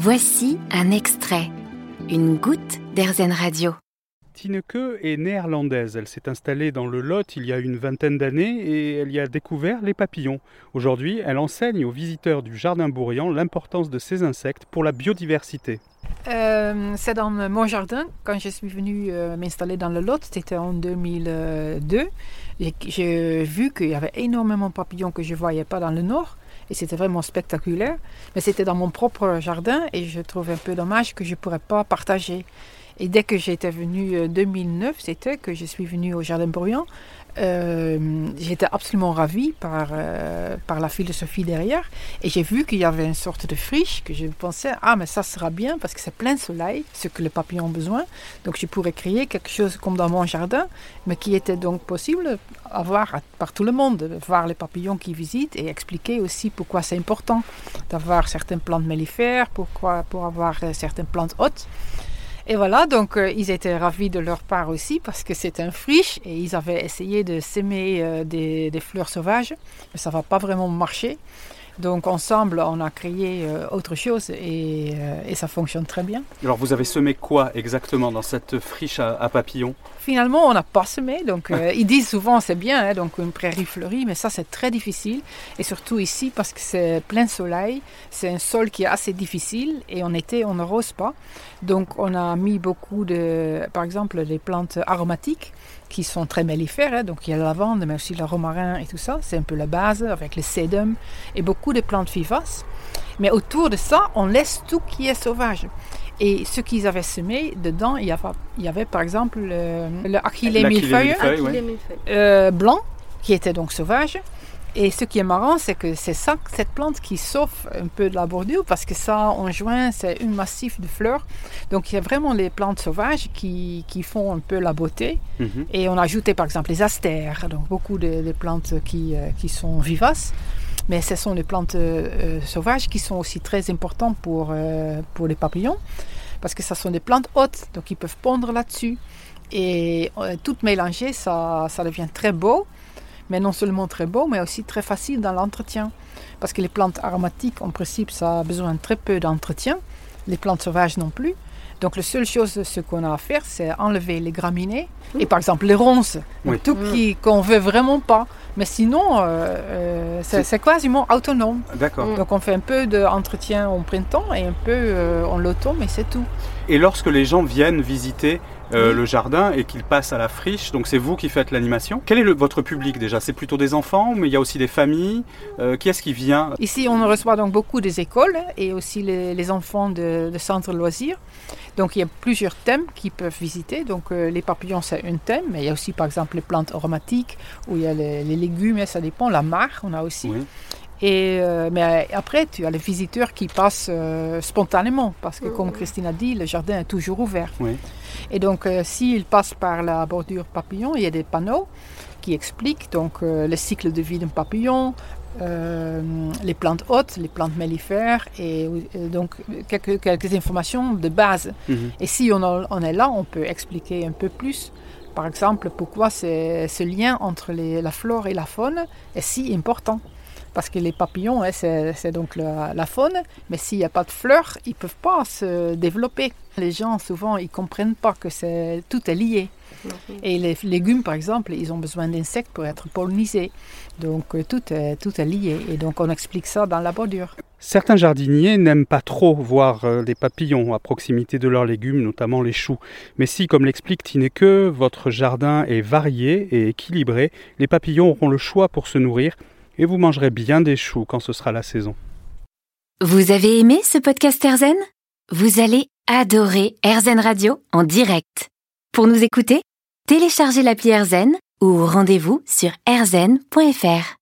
Voici un extrait, une goutte d'Airzen Radio. Tineke est néerlandaise. Elle s'est installée dans le Lot il y a une vingtaine d'années et elle y a découvert les papillons. Aujourd'hui, elle enseigne aux visiteurs du Jardin Bourriand l'importance de ces insectes pour la biodiversité. Euh, c'est dans mon jardin. Quand je suis venue euh, m'installer dans le Lot, c'était en 2002. J'ai vu qu'il y avait énormément de papillons que je ne voyais pas dans le Nord. Et c'était vraiment spectaculaire. Mais c'était dans mon propre jardin et je trouve un peu dommage que je ne pourrais pas partager. Et dès que j'étais venue en euh, 2009, c'était que je suis venue au Jardin Bruyant. Euh, j'étais absolument ravie par, euh, par la philosophie derrière. Et j'ai vu qu'il y avait une sorte de friche que je pensais, ah, mais ça sera bien parce que c'est plein soleil, ce que les papillons ont besoin. Donc je pourrais créer quelque chose comme dans mon jardin, mais qui était donc possible à voir par tout le monde, voir les papillons qui visitent et expliquer aussi pourquoi c'est important d'avoir certaines plantes mellifères, pourquoi, pour avoir certaines plantes hautes. Et voilà, donc euh, ils étaient ravis de leur part aussi parce que c'est un friche et ils avaient essayé de s'aimer euh, des, des, fleurs sauvages, mais ça va pas vraiment marcher. Donc ensemble, on a créé euh, autre chose et, euh, et, ça fonctionne très bien. Alors vous avez semé quoi exactement dans cette friche à, à papillons? Finalement, on n'a pas semé. Donc euh, ils disent souvent c'est bien, hein, donc une prairie fleurie, mais ça c'est très difficile. Et surtout ici parce que c'est plein soleil, c'est un sol qui est assez difficile et en été on n'arrose pas. Donc on a mis beaucoup de, par exemple, des plantes aromatiques qui sont très mellifères. Hein. Donc il y a la lavande, mais aussi le romarin et tout ça. C'est un peu la base avec le sédum et beaucoup de plantes vivaces. Mais autour de ça, on laisse tout qui est sauvage. Et ce qu'ils avaient semé, dedans, il y avait, il y avait par exemple le, le achillée millefeuille euh, blanc, qui était donc sauvage. Et ce qui est marrant, c'est que c'est ça, cette plante qui sauve un peu de la bordure parce que ça, en juin, c'est un massif de fleurs. Donc il y a vraiment les plantes sauvages qui, qui font un peu la beauté. Mm -hmm. Et on a ajouté par exemple les astères, donc beaucoup de, de plantes qui, euh, qui, sont vivaces. Mais ce sont les plantes euh, sauvages qui sont aussi très importantes pour, euh, pour les papillons parce que ce sont des plantes hautes, donc ils peuvent pondre là-dessus. Et euh, toutes mélangées, ça, ça devient très beau mais non seulement très beau, mais aussi très facile dans l'entretien. Parce que les plantes aromatiques, en principe, ça a besoin de très peu d'entretien. Les plantes sauvages non plus. Donc la seule chose ce qu'on a à faire, c'est enlever les graminées et par exemple les ronces, oui. tout qui qu'on veut vraiment pas. Mais sinon, euh, euh, c'est quasiment autonome. D'accord. Donc on fait un peu d'entretien en printemps et un peu euh, en l'automne, mais c'est tout. Et lorsque les gens viennent visiter euh, le jardin et qu'ils passent à la friche. Donc c'est vous qui faites l'animation. Quel est le, votre public déjà? C'est plutôt des enfants, mais il y a aussi des familles. Euh, qui est-ce qui vient? Ici, on reçoit donc beaucoup des écoles et aussi les, les enfants de, de centres loisirs. Donc il y a plusieurs thèmes qu'ils peuvent visiter. Donc euh, les papillons, c'est un thème, mais il y a aussi par exemple les plantes aromatiques ou il y a les, les légumes, ça dépend. La mare, on a aussi. Oui. Et, euh, mais après, tu as les visiteurs qui passent euh, spontanément, parce que mmh. comme Christine a dit, le jardin est toujours ouvert. Oui. Et donc, euh, s'ils passent par la bordure papillon, il y a des panneaux qui expliquent donc, le cycle de vie d'un papillon, les plantes hautes, les plantes mellifères, et, et donc quelques, quelques, informations de base. Mmh. Et si on, on, est là, on peut expliquer un peu plus. Par exemple, pourquoi ce lien entre les, la flore et la faune est si important parce que les papillons, hein, c'est donc la, la, faune, mais s'il n'y a pas de fleurs, ils ne peuvent pas se développer. Les gens, souvent, ils ne comprennent pas que est, tout est lié. Et les légumes, par exemple, ils ont besoin d'insectes pour être pollinisés. Donc euh, tout est, tout est lié. Et donc on explique ça dans la bordure. Certains jardiniers n'aiment pas trop voir euh, les papillons à proximité de leurs légumes, notamment les choux. Mais si, comme l'explique Tineke, votre jardin est varié et équilibré, les papillons auront le choix pour se nourrir et vous mangerez bien des choux quand ce sera la saison. Vous avez aimé ce podcast Erzen Vous allez adorer Erzen Radio en direct. Pour nous écouter, téléchargez l'appli Erzen ou rendez-vous sur erzen.fr.